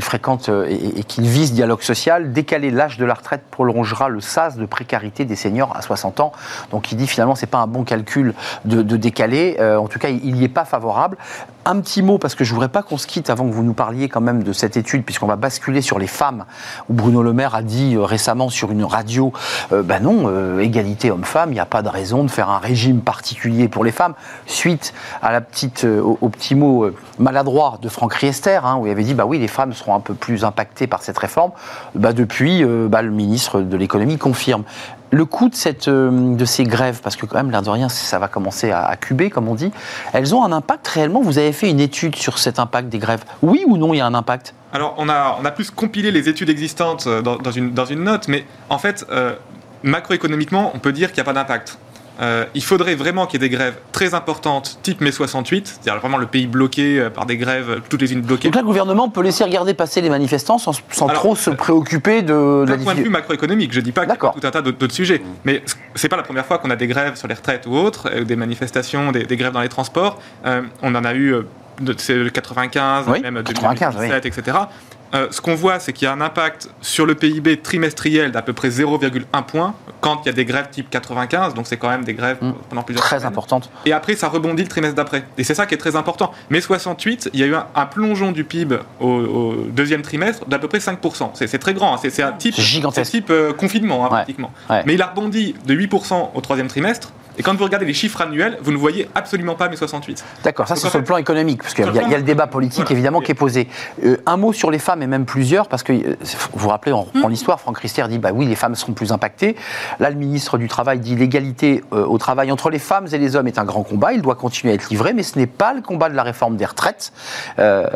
fréquente et, et qu'il vise dialogue social. Décaler l'âge de la retraite prolongera le sas de précarité des seniors à 60 ans. Donc il dit finalement c'est pas un bon calcul de, décaler. Euh, en tout cas, il n'y est pas favorable. Un petit mot, parce que je voudrais pas qu'on se quitte avant que vous nous parliez quand même de cette étude, puisqu'on va basculer sur les femmes, où Bruno Le Maire a dit euh, récemment sur une radio, euh, bah non, euh, égalité homme-femme, il n'y a pas de raison de faire un régime particulier pour les femmes, suite à la petite, euh, au, petit mot maladroit de Franck Riester, hein, où il avait dit, bah oui, les femmes seront un peu plus impactées par cette réforme. Bah depuis, bah, le ministre de l'économie confirme. Le coût euh, de ces grèves, parce que quand même, l'air de rien, ça va commencer à, cuber, comme on dit, elles ont un impact réellement? Vous avez fait une étude sur cet impact des grèves. Oui ou non, il y a un impact? Alors, on a, plus compilé les études existantes euh, dans, dans une, dans une note, mais en fait, euh, macroéconomiquement, on peut dire qu'il n'y a pas d'impact. Euh, il faudrait vraiment qu'il y ait des grèves très importantes, type mai 68, c'est-à-dire vraiment le pays bloqué euh, par des grèves, toutes les unes bloquées. Donc là, le gouvernement peut laisser regarder passer les manifestants sans, sans Alors, trop se préoccuper de, de la point de vue macroéconomique, je dis pas qu'il y a tout un tas d'autres sujets, mais c- c'est pas la première fois qu'on a des grèves sur les retraites ou autres, euh, des manifestations, des, des grèves dans les transports. Euh, on en a eu euh, c'est le 95, Oui, même 95, 2017, etc. Euh, ce qu'on voit, c'est qu'il y a un impact sur le PIB trimestriel d'à peu près 0,1 point quand il y a des grèves type 95, donc c'est quand même des grèves Mm. pendant plusieurs Très semaines. importante. Et après, ça rebondit le trimestre d'après. Et c'est ça qui est très important. Mais 68, il y a eu un, un plongeon du PIB au, au deuxième trimestre d'à peu près 5%. C'est très grand. hein. C'est un type, gigantesque. type euh, confinement, hein, Ouais. pratiquement. Ouais. Mais il a rebondi de 8% au troisième trimestre. Et quand vous regardez les chiffres annuels, vous ne voyez absolument pas mes 68. D'accord, ça c'est en sur le plan économique, parce qu'il y, a- le il y a le plan- débat politique Voilà. évidemment qui est posé. Euh, un mot sur les femmes et même plusieurs, parce que euh, vous vous rappelez, on reprend l'histoire, Franck Rister dit bah oui, les femmes seront plus impactées. Là, le ministre du Travail dit l'égalité euh, au travail entre les femmes et les hommes est un grand combat, il doit continuer à être livré, mais ce n'est pas le combat de la réforme des retraites. Euh,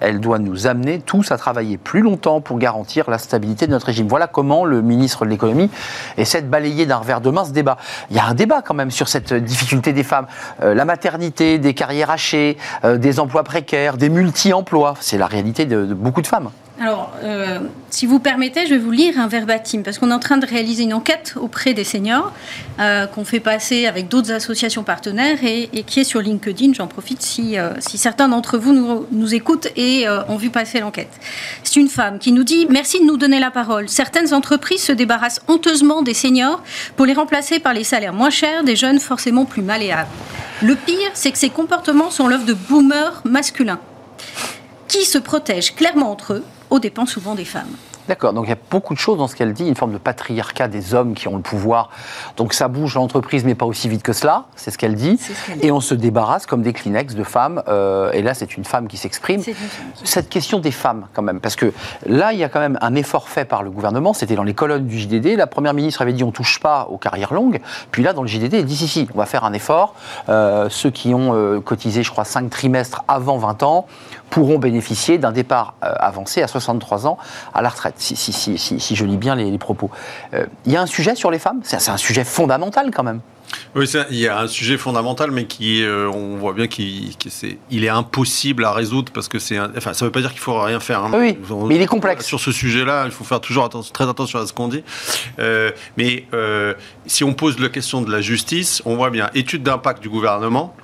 elle doit nous amener tous à travailler plus longtemps pour garantir la stabilité de notre régime. Voilà comment le ministre de l'économie essaie de balayer d'un revers de main ce débat. Il y a un débat quand même sur cette difficulté des femmes. Euh, la maternité, des carrières hachées, euh, des emplois précaires, des multi-emplois. C'est la réalité de, de beaucoup de femmes. Alors, euh, si vous permettez, je vais vous lire un verbatim, parce qu'on est en train de réaliser une enquête auprès des seniors, euh, qu'on fait passer avec d'autres associations partenaires et, qui est sur LinkedIn. J'en profite si, euh, si certains d'entre vous nous, nous écoutent et ont vu passer l'enquête. C'est une femme qui nous dit Merci de nous donner la parole. Certaines entreprises se débarrassent honteusement des seniors pour les remplacer par les salaires moins chers des jeunes forcément plus malléables. Le pire, c'est que ces comportements sont l'œuvre de boomers masculins qui se protègent clairement entre eux, aux dépens souvent des femmes. D'accord, donc il y a beaucoup de choses dans ce qu'elle dit, une forme de patriarcat des hommes qui ont le pouvoir. Donc ça bouge l'entreprise, mais pas aussi vite que cela, c'est ce qu'elle dit. Ce. Et on se débarrasse comme des Kleenex de femmes. euh, et là, c'est une femme qui s'exprime. Cette question des femmes, quand même, parce que là, il y a quand même un effort fait par le gouvernement. C'était dans les colonnes du JDD. La première ministre avait dit on touche pas aux carrières longues. Puis là, dans le JDD, elle dit si, si, on va faire un effort. Euh, ceux qui ont euh, cotisé, je crois, 5 trimestres avant 20 ans pourront bénéficier d'un départ euh, avancé à 63 ans à la retraite, si, si, si, si, je lis bien les, les propos. Euh, Il y a un sujet sur les femmes? C'est un sujet fondamental, quand même. Oui, il y a un sujet fondamental, mais qui, euh, on voit bien qu'il il est impossible à résoudre parce que c'est, enfin, ça ne veut pas dire qu'il faut rien faire. hein. Oui, On- mais il est complexe. Sur ce sujet-là, il faut faire toujours attention, très attention à ce qu'on dit. Euh, mais euh, si on pose la question de la justice, on voit bien étude d'impact du gouvernement.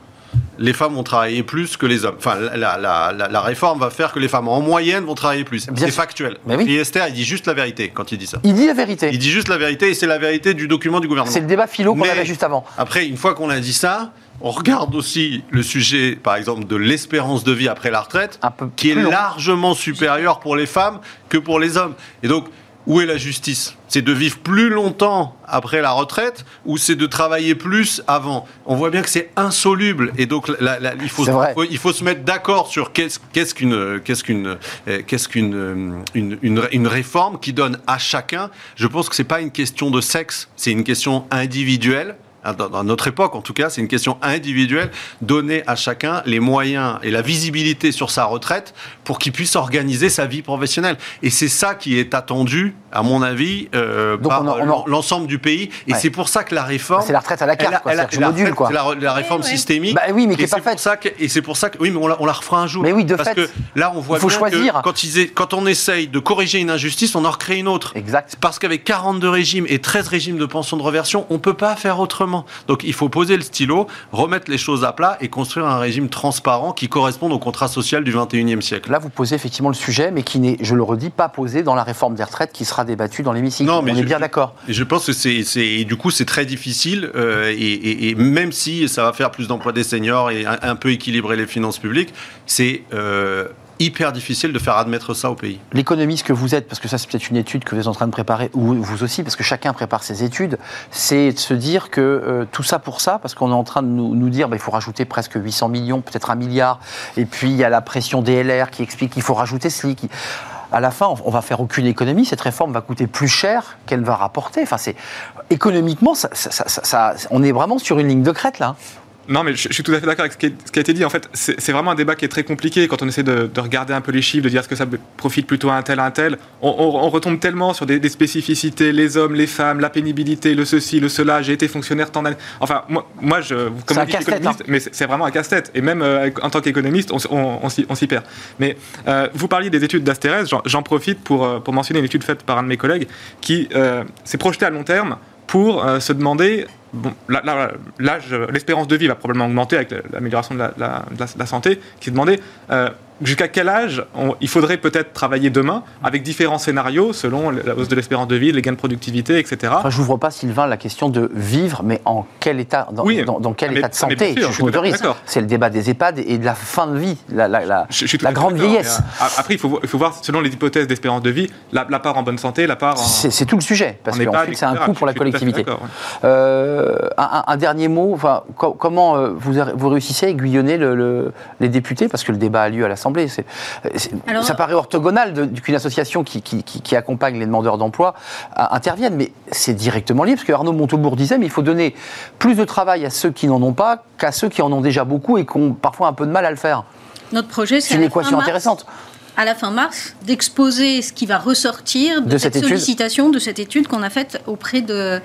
Les femmes vont travailler plus que les hommes. Enfin, la, la- la- la réforme va faire que les femmes en moyenne vont travailler plus. Bien C'est factuel. Mais oui. Et Esther, il dit juste la vérité quand il dit ça. Il dit la vérité. Il dit juste la vérité et c'est la vérité du document du gouvernement. C'est le débat philo qu'on avait juste avant. Après, une fois qu'on a dit ça, on regarde aussi le sujet, par exemple, de l'espérance de vie après la retraite, Un peu qui est long. largement supérieur pour les femmes que pour les hommes. Et donc, où est la justice? C'est de vivre plus longtemps après la retraite ou c'est de travailler plus avant? On voit bien que c'est insoluble. Et donc, la- la- il, faut, il se mettre d'accord sur qu'est-ce qu'une qu'est-ce qu'une euh, qu'est-ce qu'une euh, une, une- une réforme qui donne à chacun. Je pense que c'est pas une question de sexe, c'est une question individuelle. Hein, Dans, dans notre époque, en tout cas, c'est une question individuelle. Donner à chacun les moyens et la visibilité sur sa retraite pour qu'il puisse organiser sa vie professionnelle. Et c'est ça qui est attendu, à mon avis, euh, Donc par en- l'ensemble du pays. Et Ouais. c'est pour ça que la réforme. C'est la retraite à la carte, elle a- quoi. la je module, retraite, quoi. C'est la, la réforme systémique. Bah oui, mais qui Et est pas faite. ça que- et c'est pour ça que oui, mais on la, on la refera un jour. Mais oui, de Parce fait. que là, on voit Il faut bien choisir. que quand, ils quand on essaye de corriger une injustice, on en recrée une autre. Exact. Parce qu'avec 42 régimes et 13 régimes de pension de reversion, on ne peut pas faire autrement. Donc il faut poser le stylo, remettre les choses à plat et construire un régime transparent qui corresponde au contrat social du 21e siècle. Là, vous posez effectivement le sujet, mais qui n'est, je le redis, pas posé dans la réforme des retraites qui sera débattue dans l'hémicycle. Non, On mais est je- bien d'accord. Et je pense que c'est, du coup c'est très difficile euh, et, et- et même si ça va faire plus d'emplois des seniors et un, un peu équilibrer les finances publiques, c'est euh, hyper difficile de faire admettre ça au pays. L'économiste que vous êtes, parce que ça c'est peut-être une étude que vous êtes en train de préparer, ou vous aussi, parce que chacun prépare ses études, c'est de se dire que euh, tout ça pour ça, parce qu'on est en train de nous, nous dire qu'il faut rajouter presque 800 millions, peut-être un milliard, et puis il y a la pression DLR qui explique qu'il faut rajouter ceci. Qui... À la fin, on- va faire aucune économie, cette réforme va coûter plus cher qu'elle va rapporter. Enfin, c'est économiquement, on est vraiment sur une ligne de crête là. Non, mais je, suis tout à fait d'accord avec ce qui, a été dit. En fait, c'est vraiment un débat qui est très compliqué quand on essaie de, regarder un peu les chiffres, de dire est-ce que ça profite plutôt à un tel, à un tel. On, retombe tellement sur des, spécificités, les hommes, les femmes, la pénibilité, le ceci, le cela. J'ai été fonctionnaire tant d'années. Enfin, moi, moi je, comme un économiste, hein. mais c'est vraiment un casse-tête. Et même euh, en tant qu'économiste, on, s'y perd. Mais euh, vous parliez des études d'Astérès. J'en profite pour, euh, pour mentionner une étude faite par un de mes collègues qui s'est projeté à long terme pour se demander l'espérance de vie va probablement augmenter avec l'amélioration de la, santé, qui demandait euh, jusqu'à quel âge il faudrait peut-être travailler demain avec différents scénarios selon la hausse de l'espérance de vie, les gains de productivité, etc. Enfin, je n'ouvre pas, Sylvain, la question de vivre, mais en quel état, dans, dans, quel ah, état de santé je, m'autorise. C'est le débat des EHPAD et de la fin de vie, la, la, grande vieillesse. Euh, après, il faut, il faut, voir, selon les hypothèses d'espérance de vie, la, part en bonne santé, la part en... C'est tout le sujet, parce qu'ensuite, c'est un coût pour la collectivité. Euh, un, dernier mot, enfin, comment euh, vous, vous réussissez à aiguillonner le, les députés, parce que le débat a lieu à l'Assemblée ça paraît orthogonal qu'une association qui, accompagne les demandeurs d'emploi intervienne, mais c'est directement lié, parce que Arnaud Montaubourg disait, mais il faut donner plus de travail à ceux qui n'en ont pas qu'à ceux qui en ont déjà beaucoup et qui ont parfois un peu de mal à le faire. Notre projet, c'est une équation intéressante à la fin mars, d'exposer ce qui va ressortir de, cette, sollicitation, de cette étude qu'on a faite auprès de,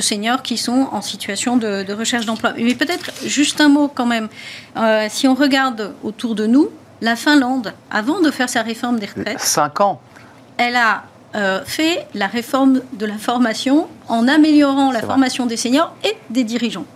seniors qui sont en situation de, recherche d'emploi. Mais peut-être juste un mot quand même. Euh, si on regarde autour de nous, la Finlande, avant de faire sa réforme des retraites, cinq ans, elle a euh, fait la réforme de la formation en améliorant la formation des seniors et des dirigeants.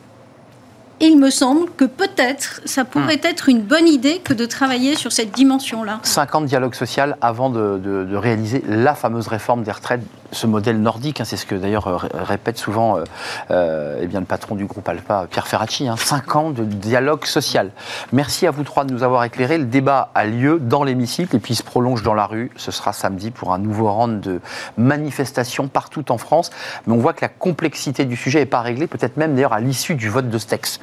Il me semble que peut-être ça pourrait hmm. être une bonne idée que de travailler sur cette dimension-là. Cinq ans de dialogue social avant de, de réaliser la fameuse réforme des retraites ce modèle nordique, hein, c'est ce que d'ailleurs euh, répète souvent euh, euh, eh bien, le patron du groupe Alpha, Pierre Ferracci, hein, cinq ans de dialogue social. Merci à vous trois de nous avoir éclairé. Le débat a lieu dans l'hémicycle et puis il se prolonge dans la rue. Ce sera samedi pour un nouveau round de manifestations partout en France. Mais on voit que la complexité du sujet n'est pas réglée, peut-être même d'ailleurs à l'issue du vote de ce texte.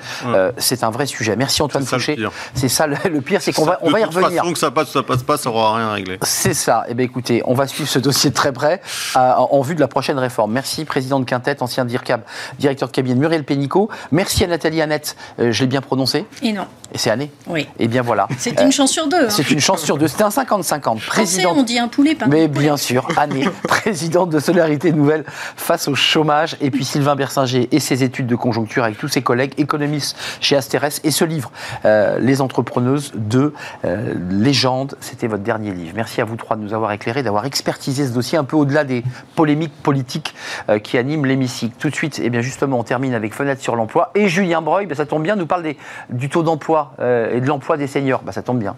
C'est un vrai sujet. Merci Antoine Fouché. C'est ça [laughs] le, pire, c'est qu'on va, on va y revenir. Façon que ça passe, ça passe pas, ça aura rien réglé. C'est ça. Eh bien écoutez, on va suivre ce dossier de très près en, vue de la prochaine réforme. Merci, président de Quintet, ancien DIRCAB, directeur de cabinet Muriel Pénicaud. Merci à Nathalie Annette, euh, je l'ai bien prononcé Et non. Et c'est Année Oui. Et bien voilà. [laughs] C'est une chance sur deux. Hein. C'est une chance sur deux. C'était un 50-50. Président. on dit un poulet, pas Mais bien sûr, Année, [laughs] présidente de Solidarité Nouvelle face au chômage. Et puis Sylvain Bersinger et ses études de conjoncture avec tous ses collègues économistes chez Asterès. Et ce livre, euh, Les entrepreneuses de euh, légende, c'était votre dernier livre. Merci à vous trois de nous avoir éclairés, d'avoir expertisé ce dossier un peu au-delà des polémiques politique euh, qui anime l'hémicycle. Tout de suite, et eh bien justement, on termine avec Fenêtre sur l'emploi. Et Julien Breuil, ben, ça tombe bien, nous parle du taux d'emploi et de l'emploi des seniors. Ben, ça tombe bien.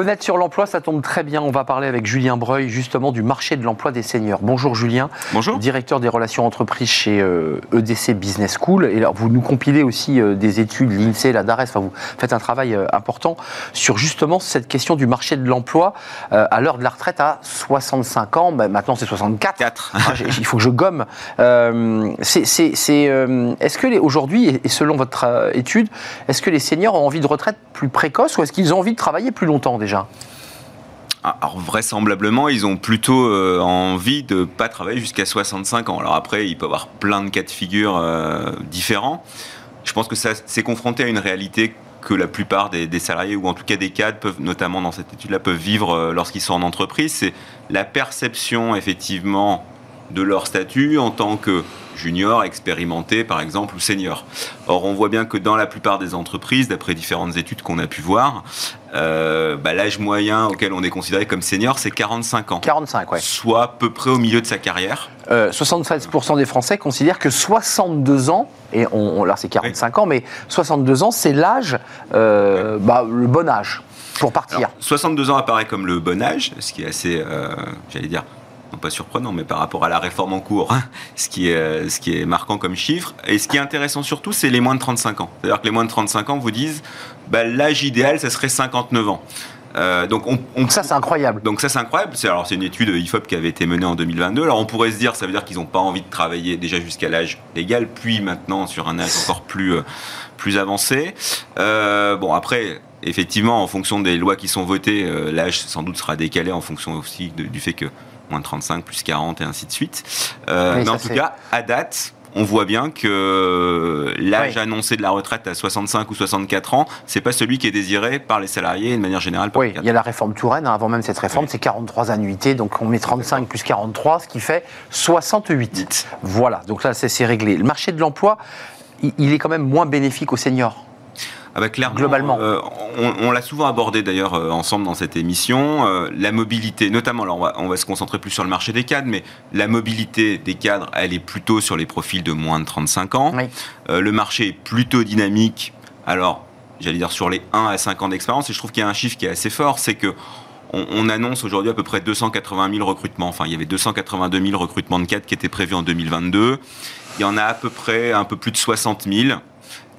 Fenêtre sur l'emploi, ça tombe très bien. On va parler avec Julien Breuil justement du marché de l'emploi des seniors. Bonjour Julien. Bonjour. Directeur des relations entreprises chez EDC euh, e Business School. Et alors, vous nous compilez aussi euh, des études, l'INSEE, la DARES. Enfin, vous faites un travail euh, important sur justement cette question du marché de l'emploi à l'heure de la retraite à 65 ans. Ben, maintenant, c'est 64. 4. Ah, il faut que je gomme. c'est, est-ce que aujourd'hui, et selon votre étude, est-ce que les seniors ont envie de retraite plus précoce ou est-ce qu'ils ont envie de travailler plus longtemps déjà? Ah, alors vraisemblablement, ils ont plutôt euh, envie de ne pas travailler jusqu'à 65 ans. Alors après, il peut y avoir plein de cas de figure euh, différents. Je pense que ça c'est confronté à une réalité que la plupart des, salariés, ou en tout cas des cadres, peuvent, notamment dans cette étude-là, peuvent vivre euh, lorsqu'ils sont en entreprise. C'est la perception, effectivement, de leur statut en tant que junior, expérimenté par exemple, ou senior. Or, on voit bien que dans la plupart des entreprises, d'après différentes études qu'on a pu voir, euh, bah, l'âge moyen auquel on est considéré comme senior, c'est 45 ans. 45, ouais. Soit à peu près au milieu de sa carrière. Euh, 76% des Français considèrent que 62 ans, et on, là c'est 45 ans, mais 62 ans, c'est l'âge, euh, bah, le bon âge pour partir. 62 ans apparaît comme le bon âge, ce qui est assez, euh, j'allais dire, pas surprenant, mais par rapport à la réforme en cours, hein, ce, qui est, euh, ce qui est marquant comme chiffre. Et ce qui est intéressant surtout, c'est les moins de 35 ans. C'est-à-dire que les moins de 35 ans vous disent, bah, l'âge idéal, ça serait 59 ans. Euh, donc on, ça c'est incroyable. Donc ça c'est incroyable. C'est alors c'est une étude IFOP qui avait été menée en 2022. Alors on pourrait se dire ça veut dire qu'ils n'ont pas envie de travailler déjà jusqu'à l'âge légal, puis maintenant sur un âge encore plus euh, plus avancé. bon après effectivement, en fonction des lois qui sont votées, l'âge sans doute sera décalé en fonction aussi de- du fait que moins de 35, plus 40 et ainsi de suite. Euh, Oui, mais en tout cas, à date, on voit bien que l'âge Oui. annoncé de la retraite à 65 ou 64 ans, c'est pas celui qui est désiré par les salariés et de manière générale par Oui, il y a la réforme Touraine, hein, avant même cette réforme, c'est 43 annuités, donc on met 35 plus 43, ce qui fait 68. Voilà, donc là c'est réglé. Le marché de l'emploi, il est quand même moins bénéfique aux seniors. Bah, clairement, Globalement. euh, on, on l'a souvent abordé d'ailleurs euh, ensemble dans cette émission. euh, la mobilité, notamment, alors on va, on va se concentrer plus sur le marché des cadres, mais la mobilité des cadres, elle est plutôt sur les profils de moins de 35 ans. Oui. Le marché est plutôt dynamique. Alors, j'allais dire sur les 1 à 5 ans d'expérience, et je trouve qu'il y a un chiffre qui est assez fort, c'est que on, on annonce aujourd'hui à peu près 280 000 recrutements. Enfin, il y avait 282 000 recrutements de cadres qui étaient prévus en 2022. Il y en a à peu près un peu plus de 60 000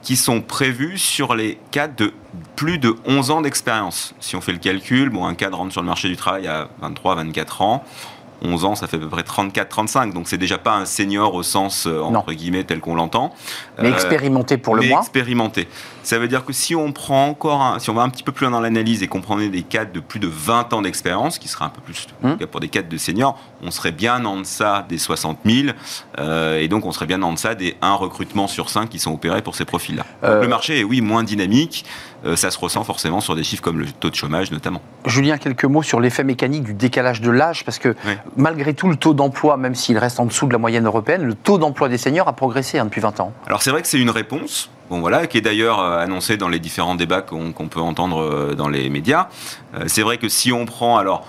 qui sont prévus sur les cadres de plus de 11 ans d'expérience. Si on fait le calcul, bon, un cadre rentre sur le marché du travail à 23, 24 ans. 11 ans, ça fait à peu près 34-35. Donc c'est déjà pas un senior au sens, euh, entre guillemets, tel qu'on l'entend. Mais Euh, expérimenté pour le mais moins. expérimenté. Ça veut dire que si on prend encore, un- si on va un petit peu plus loin dans l'analyse et qu'on prenait des cadres de plus de 20 ans d'expérience, qui sera un peu plus Hmm. pour des cadres de seniors, on serait bien en deçà des 60 000, euh, et donc on serait bien en deçà des 1 recrutement sur 5 qui sont opérés pour ces profils-là. Euh, Le marché est oui moins dynamique, ça se ressent forcément sur des chiffres comme le taux de chômage notamment. Julien, quelques mots sur l'effet mécanique du décalage de l'âge, parce que Oui. malgré tout, le taux d'emploi, même s'il reste en dessous de la moyenne européenne, le taux d'emploi des seniors a progressé hein, depuis 20 ans. Alors c'est vrai que c'est une réponse, bon voilà, qui est d'ailleurs euh, annoncée dans les différents débats qu'on peut entendre euh, dans les médias. Euh, c'est vrai que si on prend alors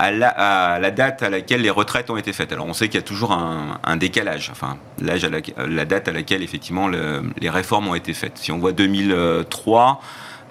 à la, à la date à laquelle les retraites ont été faites, alors on sait qu'il y a toujours un, un décalage, enfin l'âge à la, la date à laquelle effectivement le- les réformes ont été faites. Si on voit 2003,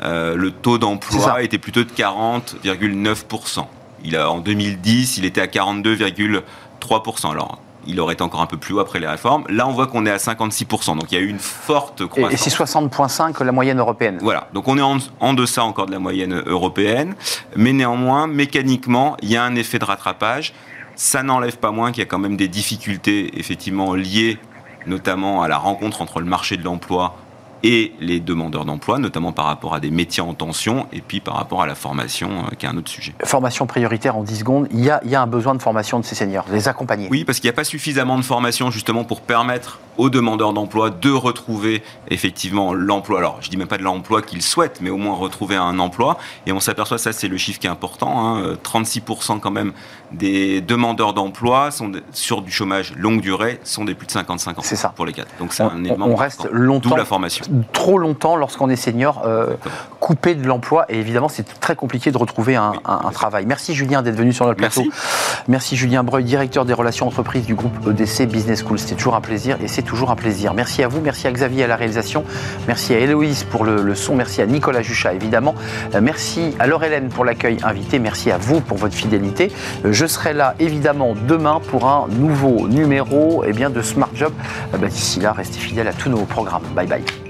euh, le taux d'emploi était plutôt de 40,9%. Il a, en 2010, il était à 42,3%. Alors, il aurait été encore un peu plus haut après les réformes. Là, on voit qu'on est à 56%. Donc, il y a eu une forte Et, croissance. et c'est 60,5 la moyenne européenne. Voilà, donc on est en, en deçà encore de la moyenne européenne, mais néanmoins, mécaniquement, il y a un effet de rattrapage. Ça n'enlève pas moins qu'il y a quand même des difficultés effectivement liées notamment à la rencontre entre le marché de l'emploi et les demandeurs d'emploi, notamment par rapport à des métiers en tension et puis par rapport à la formation, euh, qui est un autre sujet. Formation prioritaire en 10 secondes, il y a, il y a un besoin de formation de ces seniors, de les accompagner. Oui, parce qu'il n'y a pas suffisamment de formation justement pour permettre aux demandeurs d'emploi de retrouver effectivement l'emploi. Alors, je dis même pas de l'emploi qu'ils souhaitent, mais au moins retrouver un emploi. Et on s'aperçoit, ça c'est le chiffre qui est important, hein, euh, 36% quand même des demandeurs d'emploi sont sur du chômage longue durée sont des plus de 55 ans C'est ça. pour les cadres. Donc c'est un élément on reste longtemps, D'où la formation. trop longtemps lorsqu'on est senior, euh, coupé de l'emploi. Et évidemment, c'est très compliqué de retrouver un, Oui. un- un travail. Merci Julien d'être venu sur notre plateau. Merci. Merci Julien Breuil, directeur des relations entreprises du groupe EDC Business School. C'était toujours un plaisir et c'est toujours un plaisir. Merci à vous, merci à Xavier à la réalisation, merci à Héloïse pour le, son, merci à Nicolas Juchat évidemment, Euh, merci à Laure-Hélène pour l'accueil invité, merci à vous pour votre fidélité. Euh, Je serai là évidemment demain pour un nouveau numéro eh bien, de Smart Job. Euh, bah, D'ici là, restez fidèles à tous nos programmes. Bye bye.